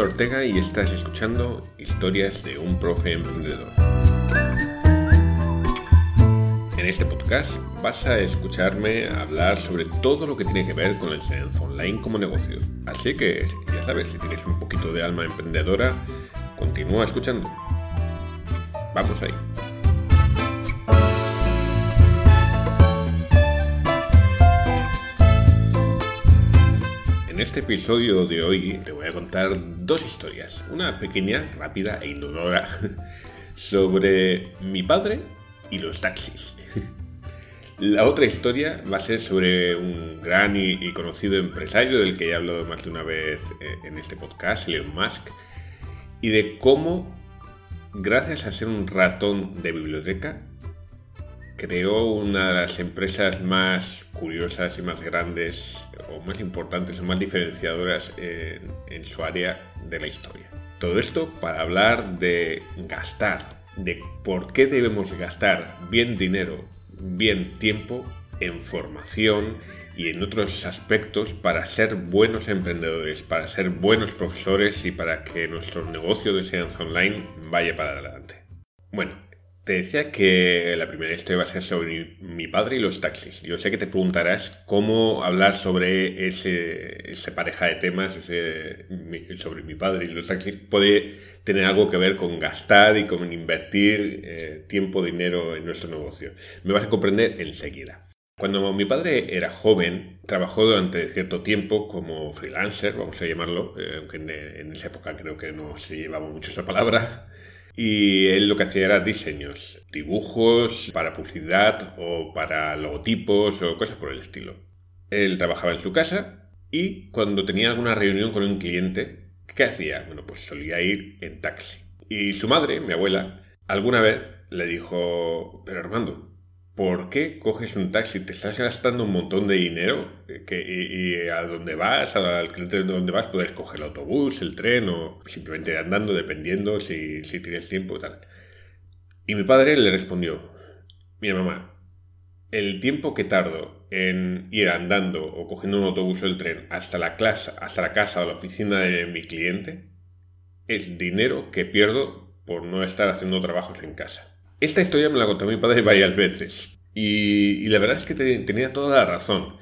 Ortega y estás escuchando Historias de un profe emprendedor. En este podcast vas a escucharme hablar sobre todo lo que tiene que ver con el enseñanza online como negocio. Así que, ya sabes, si tienes un poquito de alma emprendedora, continúa escuchando. Vamos ahí. En este episodio de hoy te voy a contar dos historias, una pequeña, rápida e indolora sobre mi padre y los taxis. La otra historia va a ser sobre un gran y, conocido empresario del que he hablado más de una vez eh, en este podcast, Elon Musk, y de cómo, gracias a ser un ratón de biblioteca, creó una de las empresas más curiosas y más grandes, o más importantes, o más diferenciadoras en, su área de la historia. Todo esto para hablar de gastar, de por qué debemos gastar bien dinero, bien tiempo en formación y en otros aspectos para ser buenos emprendedores, para ser buenos profesores y para que nuestro negocio de enseñanza online vaya para adelante. Bueno, te decía que la primera historia va a ser sobre mi padre y los taxis. Yo sé que te preguntarás cómo hablar sobre ese, pareja de temas sobre mi padre y los taxis puede tener algo que ver con gastar y con invertir eh, tiempo, dinero en nuestro negocio. Me vas a comprender enseguida. Cuando mi padre era joven, trabajó durante cierto tiempo como freelancer, vamos a llamarlo, eh, aunque en, en, esa época creo que no se llevaba mucho esa palabra. Y él lo que hacía era diseños, dibujos para publicidad o para logotipos o cosas por el estilo. Él trabajaba en su casa y cuando tenía alguna reunión con un cliente, ¿qué hacía? Bueno, pues solía ir en taxi. Y su madre, mi abuela, alguna vez le dijo, pero Armando, ¿por qué coges un taxi? Te estás gastando un montón de dinero eh, que, y, a dónde vas, al cliente de dónde vas, puedes coger el autobús, el tren o simplemente andando, dependiendo si, si tienes tiempo y tal. Y mi padre le respondió, mira mamá, el tiempo que tardo en ir andando o cogiendo un autobús o el tren hasta la, clase, hasta la casa o la oficina de mi cliente es dinero que pierdo por no estar haciendo trabajos en casa. Esta historia me la contó mi padre varias veces. Y, la verdad es que tenía toda la razón.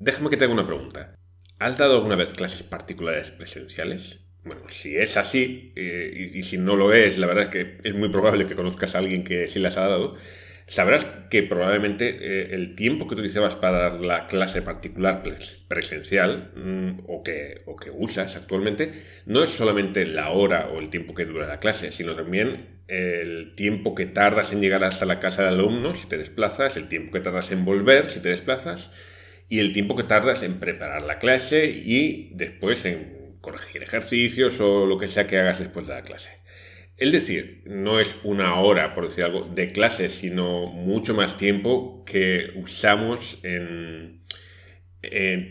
Déjame que te haga una pregunta. ¿Has dado alguna vez clases particulares presenciales? Bueno, si es así, eh, y, si no lo es, la verdad es que es muy probable que conozcas a alguien que sí las ha dado sabrás que probablemente eh, el tiempo que utilizabas para dar la clase particular presencial mm, o, que, o que usas actualmente no es solamente la hora o el tiempo que dura la clase, sino también el tiempo que tardas en llegar hasta la casa de alumnos si te desplazas, el tiempo que tardas en volver si te desplazas y el tiempo que tardas en preparar la clase y después en corregir ejercicios o lo que sea que hagas después de la clase. Es decir, no es una hora, por decir algo, de clase, sino mucho más tiempo que usamos en,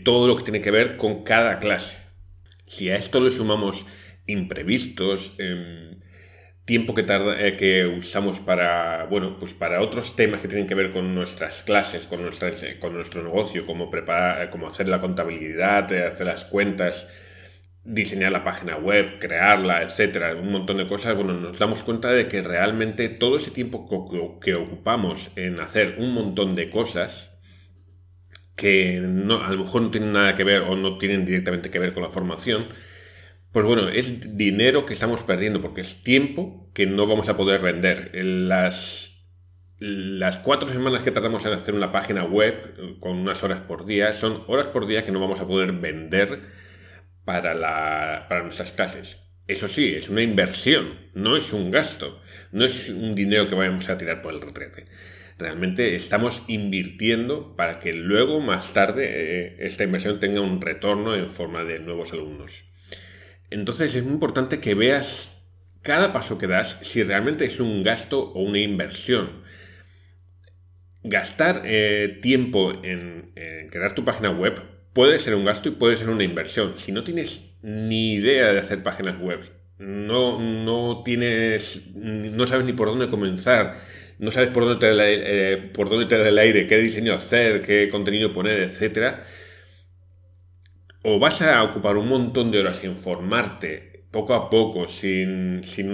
todo lo que tiene que ver con cada clase. Si a esto le sumamos imprevistos, em, tiempo que, tarda, eh, que usamos para, bueno, pues para otros temas que tienen que ver con nuestras clases, con, con nuestro negocio, como, preparar, como hacer la contabilidad, eh, hacer las cuentas, diseñar la página web, crearla, etcétera, un montón de cosas, bueno, nos damos cuenta de que realmente todo ese tiempo que ocupamos en hacer un montón de cosas que no, a lo mejor no tienen nada que ver o no tienen directamente que ver con la formación, pues bueno, es dinero que estamos perdiendo porque es tiempo que no vamos a poder vender. Las, las cuatro semanas que tardamos en hacer una página web con unas horas por día son horas por día que no vamos a poder vender para, nuestras clases. Eso sí, es una inversión, no es un gasto, no es un dinero que vayamos a tirar por el retrete. Realmente estamos invirtiendo para que luego, más tarde, eh, esta inversión tenga un retorno en forma de nuevos alumnos. Entonces es muy importante que veas cada paso que das si realmente es un gasto o una inversión. Gastar eh, tiempo en crear tu página web puede ser un gasto y puede ser una inversión. Si no tienes ni idea de hacer páginas web, no, no tienes, no sabes ni por dónde comenzar, no sabes por dónde te da, eh, por dónde te el aire, qué diseño hacer, qué contenido poner, etc. O vas a ocupar un montón de horas en formarte poco a poco, sin, sin,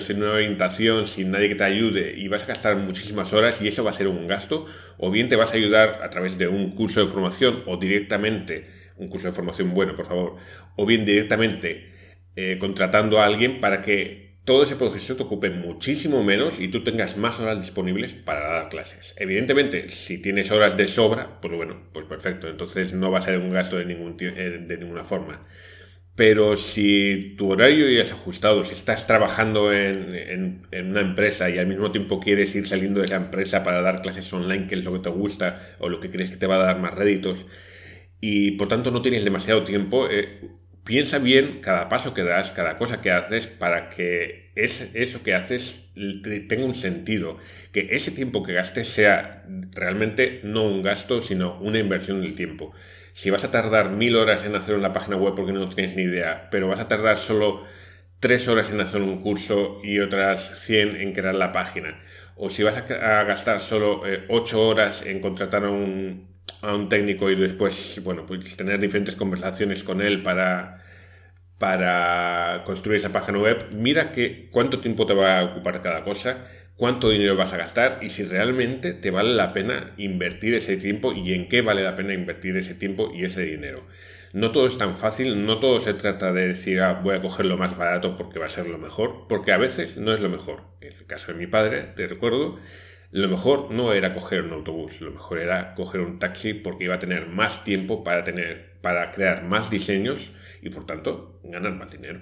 sin, una orientación, sin nadie que te ayude, y vas a gastar muchísimas horas y eso va a ser un gasto, o bien te vas a ayudar a través de un curso de formación o directamente, un curso de formación bueno, por favor, o bien directamente eh, contratando a alguien para que todo ese proceso te ocupe muchísimo menos y tú tengas más horas disponibles para dar clases. Evidentemente, si tienes horas de sobra, pues bueno, pues perfecto, entonces no va a ser un gasto de, ningún, eh, de ninguna forma. Pero si tu horario ya es ajustado, si estás trabajando en, una empresa y al mismo tiempo quieres ir saliendo de esa empresa para dar clases online, que es lo que te gusta o lo que crees que te va a dar más réditos, y por tanto no tienes demasiado tiempo, eh, piensa bien cada paso que das, cada cosa que haces para que eso que haces tenga un sentido, que ese tiempo que gastes sea realmente no un gasto, sino una inversión del tiempo. Si vas a tardar mil horas en hacer una página web porque no tienes ni idea, pero vas a tardar solo tres horas en hacer un curso y otras 100 en crear la página, o si vas a, gastar solo eh, ocho horas en contratar a un, técnico y después, bueno, pues tener diferentes conversaciones con él para, para construir esa página web, mira que cuánto tiempo te va a ocupar cada cosa, cuánto dinero vas a gastar y si realmente te vale la pena invertir ese tiempo y en qué vale la pena invertir ese tiempo y ese dinero. No todo es tan fácil, no todo se trata de decir ah, voy a coger lo más barato porque va a ser lo mejor, porque a veces no es lo mejor. En el caso de mi padre, te recuerdo, lo mejor no era coger un autobús, lo mejor era coger un taxi porque iba a tener más tiempo para, tener, para crear más diseños y por tanto ganar más dinero.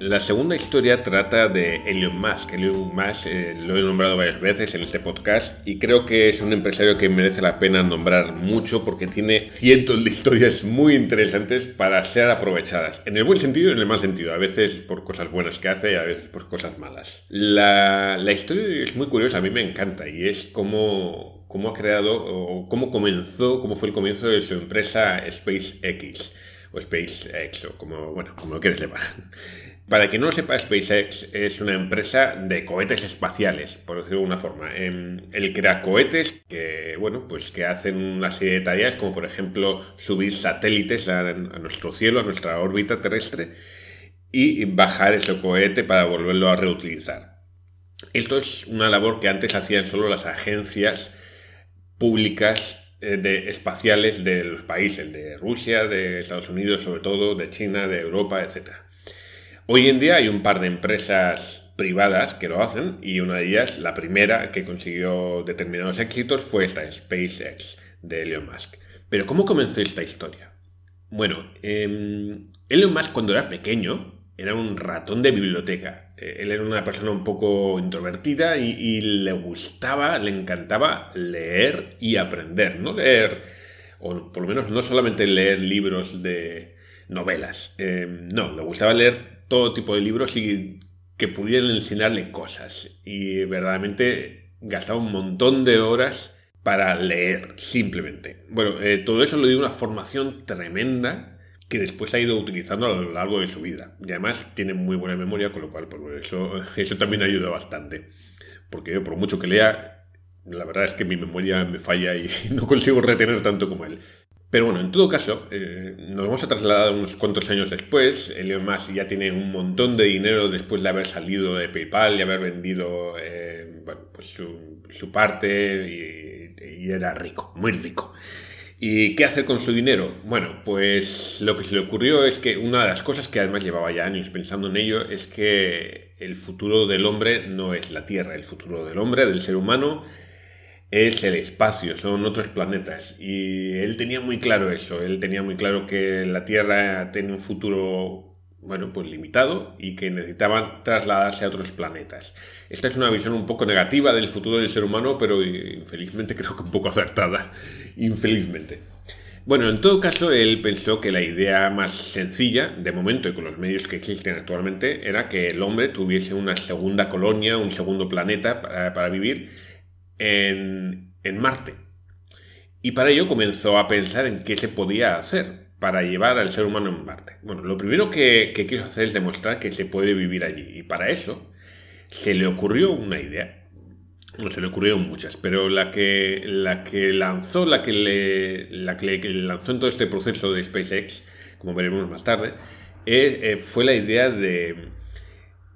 La segunda historia trata de Elon Musk. Elon Musk eh, lo he nombrado varias veces en este podcast y creo que es un empresario que merece la pena nombrar mucho porque tiene cientos de historias muy interesantes para ser aprovechadas. En el buen sentido y en el mal sentido. A veces por cosas buenas que hace y a veces por cosas malas. La, la historia es muy curiosa, a mí me encanta y es cómo, cómo ha creado o cómo comenzó, cómo fue el comienzo de su empresa SpaceX o SpaceX, o como, bueno, como lo quieres llamar. Para quien no lo sepa, SpaceX es una empresa de cohetes espaciales, por decirlo de alguna forma. Em, él crea cohetes que, bueno, pues que hacen una serie de tareas, como por ejemplo subir satélites a, nuestro cielo, a nuestra órbita terrestre, y bajar ese cohete para volverlo a reutilizar. Esto es una labor que antes hacían solo las agencias públicas eh, de espaciales de los países, de Rusia, de Estados Unidos sobre todo, de China, de Europa, etc. Hoy en día hay un par de empresas privadas que lo hacen y una de ellas, la primera que consiguió determinados éxitos fue esta SpaceX de Elon Musk. Pero ¿cómo comenzó esta historia? Bueno, em, Elon Musk cuando era pequeño era un ratón de biblioteca. Eh, él era una persona un poco introvertida y, le gustaba, le encantaba leer y aprender. No leer, o por lo menos no solamente leer libros de novelas. Eh, no, le gustaba leer todo tipo de libros y que pudieran enseñarle cosas. Y verdaderamente gastaba un montón de horas para leer, simplemente. Bueno, eh, todo eso le dio una formación tremenda que después ha ido utilizando a lo largo de su vida. Y además tiene muy buena memoria, con lo cual pues, eso, eso también ayuda bastante. Porque yo, por mucho que lea, la verdad es que mi memoria me falla y no consigo retener tanto como él. Pero bueno, en todo caso, eh, nos vamos a trasladar unos cuantos años después. Elon Musk ya tiene un montón de dinero después de haber salido de PayPal y haber vendido eh, pues su, su parte y, y era rico, muy rico. ¿Y qué hacer con su dinero? Bueno, pues lo que se le ocurrió es que una de las cosas que además llevaba ya años pensando en ello es que el futuro del hombre no es la Tierra, el futuro del hombre, del ser humano, es el espacio, son otros planetas. Y él tenía muy claro eso, él tenía muy claro que la Tierra tiene un futuro bueno, pues limitado y que necesitaban trasladarse a otros planetas. Esta es una visión un poco negativa del futuro del ser humano, pero infelizmente creo que un poco acertada. Infelizmente. Bueno, en todo caso, él pensó que la idea más sencilla, de momento y con los medios que existen actualmente, era que el hombre tuviese una segunda colonia, un segundo planeta para, vivir en, Marte. Y para ello comenzó a pensar en qué se podía hacer para llevar al ser humano en Marte? Bueno, lo primero que, quiso hacer es demostrar que se puede vivir allí. Y para eso se le ocurrió una idea. no se le ocurrieron muchas, pero la que, la que lanzó, la que, le, la que lanzó en todo este proceso de SpaceX, como veremos más tarde, eh, eh, fue la idea de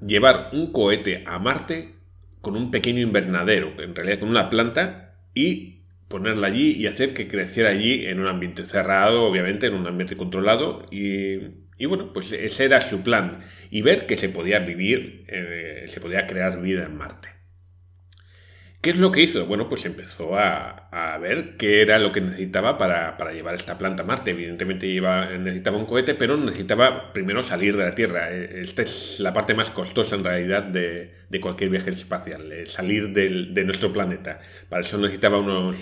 llevar un cohete a Marte con un pequeño invernadero, en realidad con una planta, y ponerla allí y hacer que creciera allí en un ambiente cerrado, obviamente, en un ambiente controlado, y, bueno, pues ese era su plan, y ver que se podía vivir, eh, se podía crear vida en Marte. ¿Qué es lo que hizo? Bueno, pues empezó a, ver qué era lo que necesitaba para, llevar esta planta a Marte. Evidentemente necesitaba un cohete, pero necesitaba primero salir de la Tierra. E, esta es la parte más costosa en realidad de, cualquier viaje espacial, eh, salir de nuestro planeta. Para eso necesitaba unos,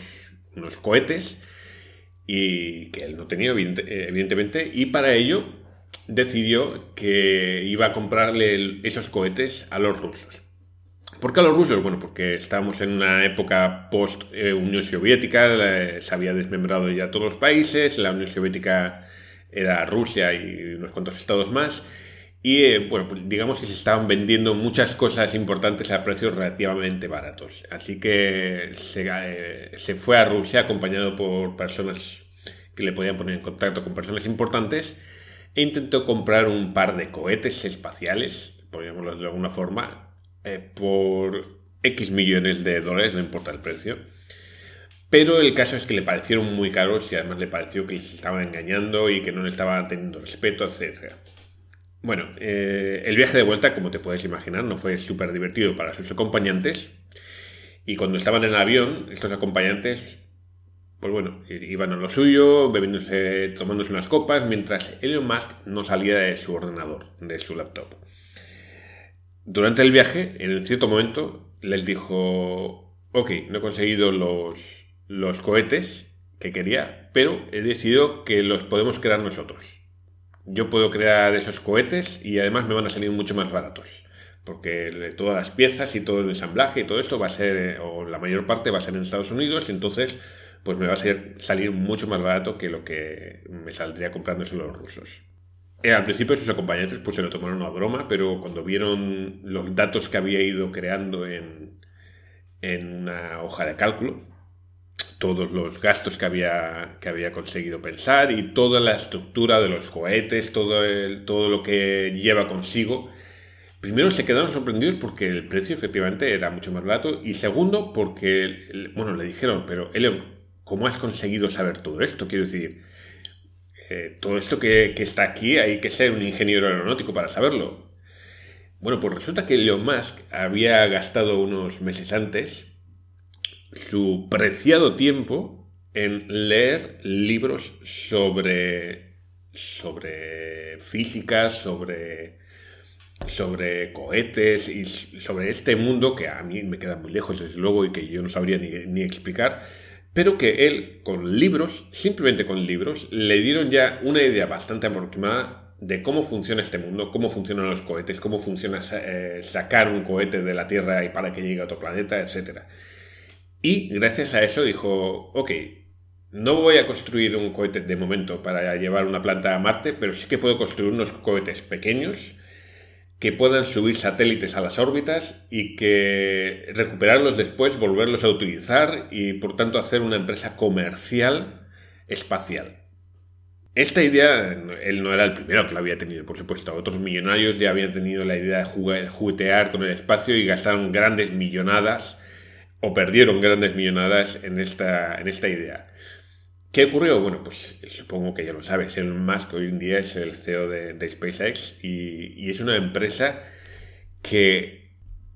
unos cohetes y que él no tenía, evidentemente, y para ello decidió que iba a comprarle esos cohetes a los rusos. ¿Por qué a los rusos? Bueno, porque estábamos en una época post-Unión Soviética, se había desmembrado ya todos los países, la Unión Soviética era Rusia y unos cuantos estados más, y eh, bueno, pues digamos que se estaban vendiendo muchas cosas importantes a precios relativamente baratos. Así que se, eh, fue a Rusia acompañado por personas que le podían poner en contacto con personas importantes e intentó comprar un par de cohetes espaciales, podríamos de alguna forma, eh, por X millones de dólares, no importa el precio. Pero el caso es que le parecieron muy caros y además le pareció que les estaban engañando y que no le estaban teniendo respeto, etc. Bueno, eh, el viaje de vuelta, como te puedes imaginar, no fue súper divertido para sus acompañantes. Y cuando estaban en el avión, estos acompañantes, pues bueno, iban a lo suyo, bebiéndose, tomándose unas copas, mientras Elon Musk no salía de su ordenador, de su laptop. Durante el viaje, en cierto momento, les dijo, ok, no he conseguido los, cohetes que quería, pero he decidido que los podemos crear nosotros. Yo puedo crear esos cohetes y además me van a salir mucho más baratos. Porque todas las piezas y todo el ensamblaje y todo esto va a ser, o la mayor parte va a ser en Estados Unidos, entonces pues me va a salir mucho más barato que lo que me saldría comprándose los rusos. Eh, al principio sus acompañantes pues se lo tomaron a broma, pero cuando vieron los datos que había ido creando en, en una hoja de cálculo, todos los gastos que había, que había conseguido pensar y toda la estructura de los cohetes, todo, el, todo lo que lleva consigo, primero se quedaron sorprendidos porque el precio efectivamente era mucho más barato y segundo porque, bueno, le dijeron, pero Elon, ¿cómo has conseguido saber todo esto? Quiero decir, eh, todo esto que, está aquí hay que ser un ingeniero aeronáutico para saberlo. Bueno, pues resulta que Elon Musk había gastado unos meses antes su preciado tiempo en leer libros sobre, sobre física, sobre, sobre cohetes y sobre este mundo que a mí me queda muy lejos, desde luego, y que yo no sabría ni, ni explicar pero que él, con libros, simplemente con libros, le dieron ya una idea bastante aproximada de cómo funciona este mundo, cómo funcionan los cohetes, cómo funciona eh, sacar un cohete de la Tierra y para que llegue a otro planeta, etc. Y gracias a eso dijo, ok, no voy a construir un cohete de momento para llevar una planta a Marte, pero sí que puedo construir unos cohetes pequeños que puedan subir satélites a las órbitas y que recuperarlos después, volverlos a utilizar y por tanto hacer una empresa comercial espacial. Esta idea, él no era el primero que la había tenido, por supuesto. Otros millonarios ya habían tenido la idea de juguetear con el espacio y gastaron grandes millonadas o perdieron grandes millonadas en esta, en esta idea. ¿Qué ocurrió? Bueno, pues supongo que ya lo sabes. Elon Musk hoy en día es el CEO de, SpaceX y, es una empresa que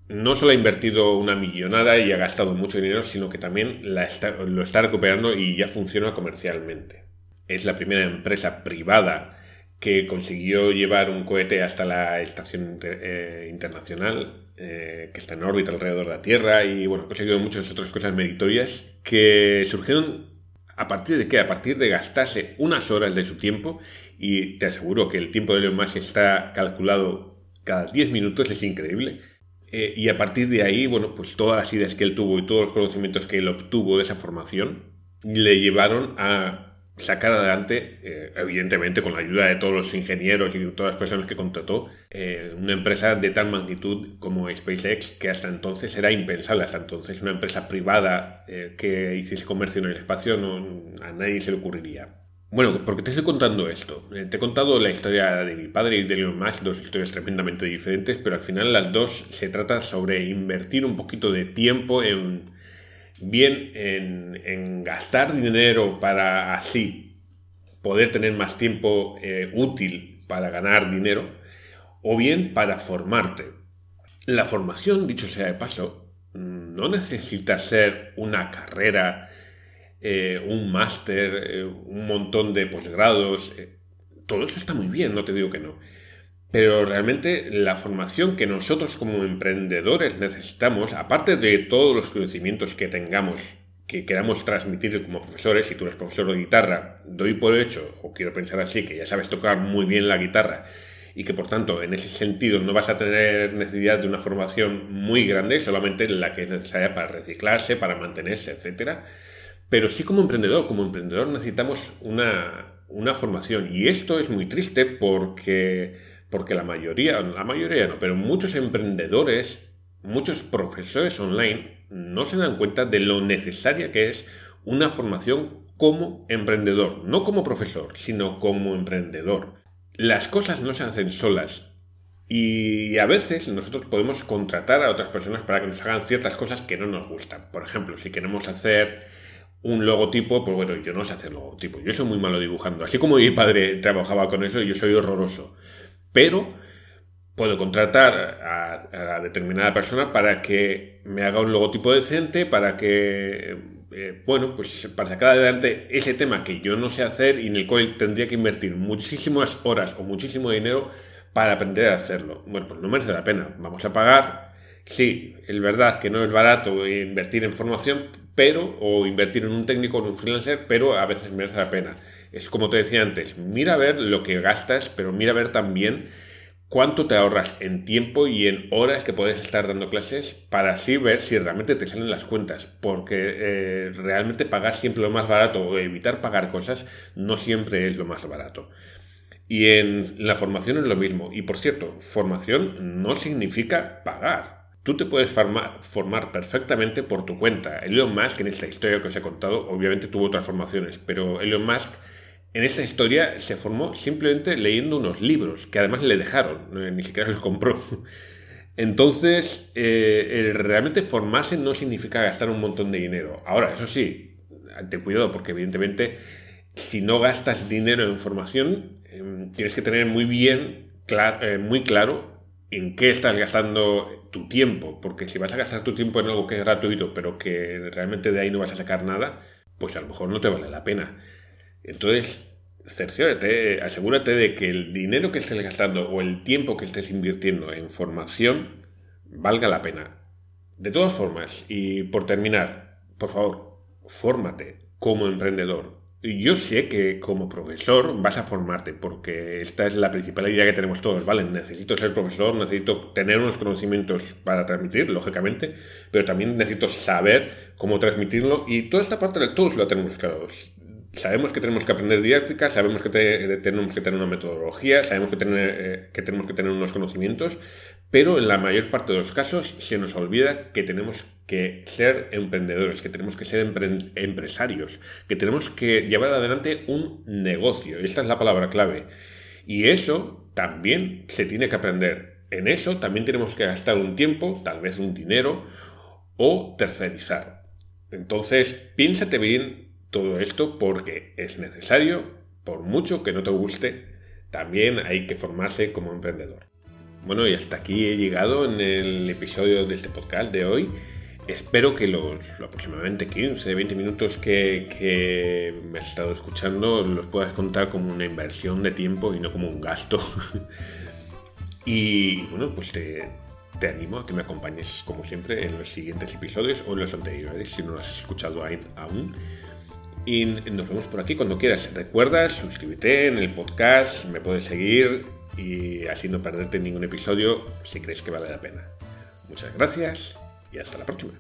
no solo ha invertido una millonada y ha gastado mucho dinero, sino que también la lo está recuperando y ya funciona comercialmente. Es la primera empresa privada que consiguió llevar un cohete hasta la estación eh, internacional eh, que está en órbita alrededor de la Tierra y bueno, ha conseguido muchas otras cosas meritorias que surgieron ¿A partir de qué? A partir de gastarse unas horas de su tiempo, y te aseguro que el tiempo de Elon Musk está calculado cada 10 minutos, es increíble. Eh, y a partir de ahí, bueno, pues todas las ideas que él tuvo y todos los conocimientos que él obtuvo de esa formación le llevaron a sacar adelante, eh, evidentemente con la ayuda de todos los ingenieros y de todas las personas que contrató, eh, una empresa de tal magnitud como SpaceX, que hasta entonces era impensable, hasta entonces una empresa privada eh, que hiciese comercio en el espacio a nadie se le ocurriría. Bueno, porque te estoy contando esto. te he contado la historia de mi padre y de Elon Musk, dos historias tremendamente diferentes, pero al final las dos se trata sobre invertir un poquito de tiempo en bien en, gastar dinero para así poder tener más tiempo eh, útil para ganar dinero, o bien para formarte. La formación, dicho sea de paso, no necesita ser una carrera, eh, un máster, eh, un montón de posgrados. todo eso está muy bien, no te digo que no. Pero realmente la formación que nosotros como emprendedores necesitamos, aparte de todos los conocimientos que tengamos, que queramos transmitir como profesores, si tú eres profesor de guitarra, doy por hecho, o quiero pensar así, que ya sabes tocar muy bien la guitarra y que por tanto en ese sentido no vas a tener necesidad de una formación muy grande, solamente la que es necesaria para reciclarse, para mantenerse, etc. Pero sí como emprendedor, como emprendedor necesitamos una, una formación y esto es muy triste porque porque la mayoría, la mayoría no, pero muchos emprendedores, muchos profesores online no se dan cuenta de lo necesaria que es una formación como emprendedor, no como profesor, sino como emprendedor. Las cosas no se hacen solas y a veces nosotros podemos contratar a otras personas para que nos hagan ciertas cosas que no nos gustan. Por ejemplo, si queremos hacer un logotipo, pues bueno, yo no sé hacer logotipo, yo soy muy malo dibujando. Así como mi padre trabajaba con eso, yo soy horroroso pero puedo contratar a, determinada persona para que me haga un logotipo decente, para que, eh, bueno, pues para sacar adelante ese tema que yo no sé hacer y en el cual tendría que invertir muchísimas horas o muchísimo dinero para aprender a hacerlo. Bueno, pues no merece la pena. Vamos a pagar. Sí, es verdad que no es barato invertir en formación, pero, o invertir en un técnico o en un freelancer, pero a veces merece la pena es como te decía antes, mira a ver lo que gastas, pero mira a ver también cuánto te ahorras en tiempo y en horas que puedes estar dando clases para así ver si realmente te salen las cuentas. Porque eh, realmente pagar siempre lo más barato o evitar pagar cosas no siempre es lo más barato. Y en la formación es lo mismo. Y por cierto, formación no significa pagar. Tú te puedes formar, formar perfectamente por tu cuenta. Elon Musk, en esta historia que os he contado, obviamente tuvo otras formaciones, pero Elon Musk en esta historia se formó simplemente leyendo unos libros, que además le dejaron, ni siquiera los compró. Entonces, eh, realmente formarse no significa gastar un montón de dinero. Ahora, eso sí, ten cuidado, porque evidentemente, si no gastas dinero en formación, em, tienes que tener muy bien, eh, muy claro en qué estás gastando tu tiempo, porque si vas a gastar tu tiempo en algo que es gratuito, pero que realmente de ahí no vas a sacar nada, pues a lo mejor no te vale la pena. Entonces, cerciórate, asegúrate de que el dinero que estés gastando o el tiempo que estés invirtiendo en formación valga la pena. De todas formas, y por terminar, por favor, fórmate como emprendedor. Yo sé que como profesor vas a formarte porque esta es la principal idea que tenemos todos, ¿vale? Necesito ser profesor, necesito tener unos conocimientos para transmitir, lógicamente, pero también necesito saber cómo transmitirlo y toda esta parte de todos lo tenemos sabemos que tenemos que aprender didáctica, sabemos que tenemos que tener una metodología, sabemos eh, que tenemos que tener unos conocimientos, pero en la mayor parte de los casos se nos olvida que tenemos que ser emprendedores, que tenemos que ser empresarios, que tenemos que llevar adelante un negocio. Esta es la palabra clave. Y eso también se tiene que aprender. En eso también tenemos que gastar un tiempo, tal vez un dinero, o tercerizar. Entonces, piénsate bien todo esto porque es necesario, por mucho que no te guste, también hay que formarse como emprendedor. Bueno, y hasta aquí he llegado en el episodio de este podcast de hoy. Espero que los, aproximadamente 15, 20 minutos que, me has estado escuchando los puedas contar como una inversión de tiempo y no como un gasto. y bueno, pues te, te animo a que me acompañes como siempre en los siguientes episodios o en los anteriores si no los has escuchado aún. Y nos vemos por aquí cuando quieras. Recuerda, suscríbete en el podcast, me puedes seguir y así no perderte ningún episodio si crees que vale la pena. Muchas gracias y hasta la próxima.